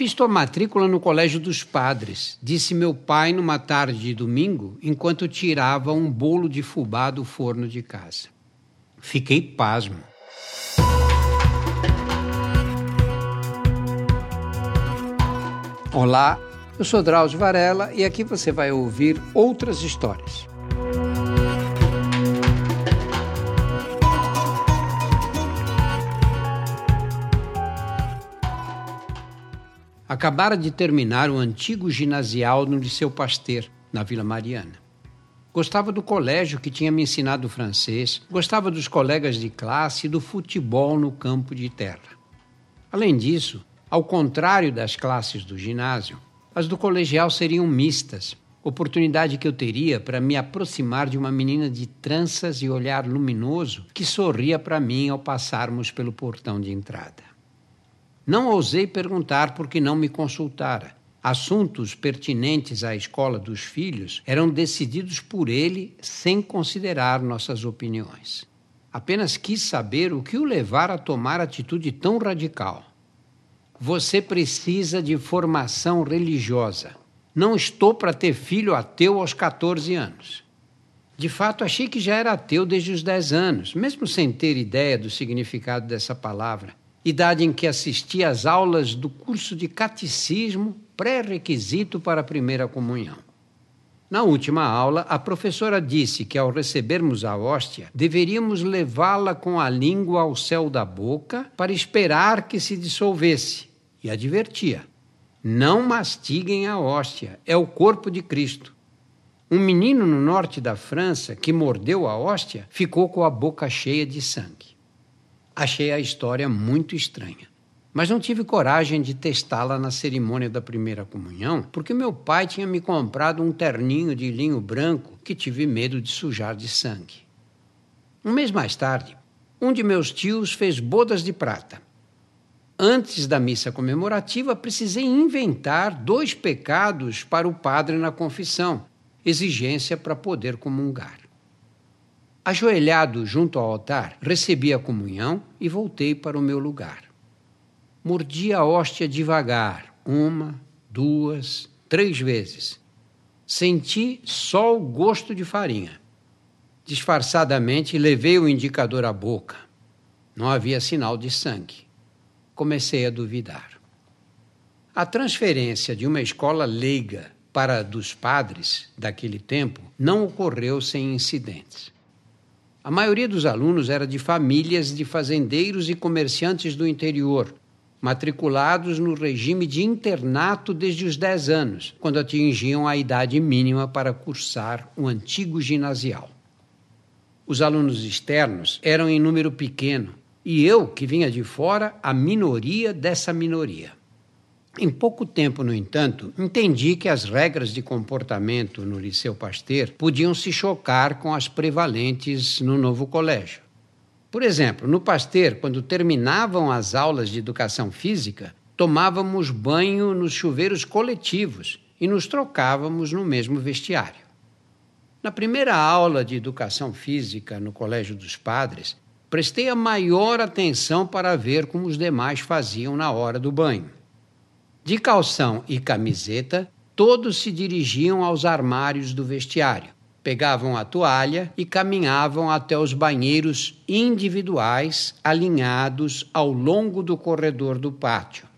Fiz tua matrícula no Colégio dos Padres, disse meu pai numa tarde de domingo, enquanto tirava um bolo de fubá do forno de casa. Fiquei pasmo. Olá, eu sou Drauzio Varela e aqui você vai ouvir outras histórias. Acabara de terminar o antigo ginasial no Liceu Pasteur, na Vila Mariana. Gostava do colégio que tinha me ensinado francês, gostava dos colegas de classe e do futebol no campo de terra. Além disso, ao contrário das classes do ginásio, as do colegial seriam mistas, oportunidade que eu teria para me aproximar de uma menina de tranças e olhar luminoso que sorria para mim ao passarmos pelo portão de entrada. Não ousei perguntar porque não me consultara. Assuntos pertinentes à escola dos filhos eram decididos por ele sem considerar nossas opiniões. Apenas quis saber o que o levar a tomar atitude tão radical. Você precisa de formação religiosa. Não estou para ter filho ateu aos 14 anos. De fato, achei que já era ateu desde os 10 anos, mesmo sem ter ideia do significado dessa palavra idade em que assisti às aulas do curso de catecismo, pré-requisito para a primeira comunhão. Na última aula, a professora disse que ao recebermos a hóstia, deveríamos levá-la com a língua ao céu da boca para esperar que se dissolvesse, e advertia: não mastiguem a hóstia, é o corpo de Cristo. Um menino no norte da França que mordeu a hóstia ficou com a boca cheia de sangue. Achei a história muito estranha. Mas não tive coragem de testá-la na cerimônia da primeira comunhão, porque meu pai tinha me comprado um terninho de linho branco que tive medo de sujar de sangue. Um mês mais tarde, um de meus tios fez bodas de prata. Antes da missa comemorativa, precisei inventar dois pecados para o padre na confissão, exigência para poder comungar. Ajoelhado junto ao altar, recebi a comunhão e voltei para o meu lugar. Mordi a hóstia devagar, uma, duas, três vezes. Senti só o gosto de farinha. Disfarçadamente levei o indicador à boca. Não havia sinal de sangue. Comecei a duvidar. A transferência de uma escola leiga para a dos padres daquele tempo não ocorreu sem incidentes. A maioria dos alunos era de famílias de fazendeiros e comerciantes do interior, matriculados no regime de internato desde os 10 anos, quando atingiam a idade mínima para cursar o antigo ginasial. Os alunos externos eram em número pequeno e eu, que vinha de fora, a minoria dessa minoria. Em pouco tempo, no entanto, entendi que as regras de comportamento no Liceu Pasteur podiam se chocar com as prevalentes no novo colégio. Por exemplo, no Pasteur, quando terminavam as aulas de educação física, tomávamos banho nos chuveiros coletivos e nos trocávamos no mesmo vestiário. Na primeira aula de educação física no Colégio dos Padres, prestei a maior atenção para ver como os demais faziam na hora do banho. De calção e camiseta, todos se dirigiam aos armários do vestiário, pegavam a toalha e caminhavam até os banheiros individuais alinhados ao longo do corredor do pátio,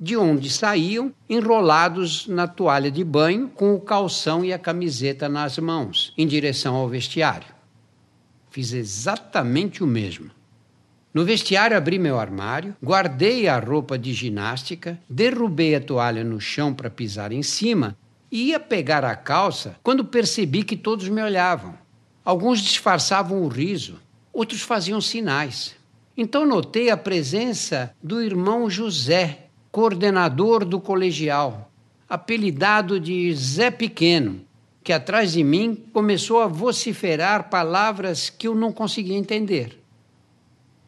de onde saíam enrolados na toalha de banho com o calção e a camiseta nas mãos, em direção ao vestiário. Fiz exatamente o mesmo. No vestiário abri meu armário, guardei a roupa de ginástica, derrubei a toalha no chão para pisar em cima e ia pegar a calça quando percebi que todos me olhavam. Alguns disfarçavam o riso, outros faziam sinais. Então notei a presença do irmão José, coordenador do colegial, apelidado de Zé Pequeno, que atrás de mim começou a vociferar palavras que eu não conseguia entender.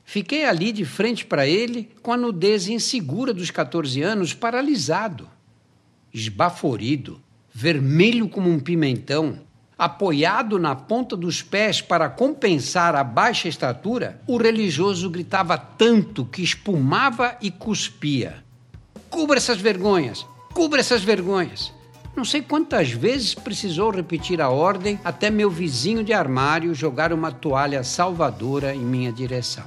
Fiquei ali de frente para ele, com a nudez insegura dos 14 anos, paralisado, esbaforido, vermelho como um pimentão, apoiado na ponta dos pés para compensar a baixa estatura, o religioso gritava tanto que espumava e cuspia. cubra essas vergonhas, cubra essas vergonhas. Não sei quantas vezes precisou repetir a ordem até meu vizinho de armário jogar uma toalha salvadora em minha direção.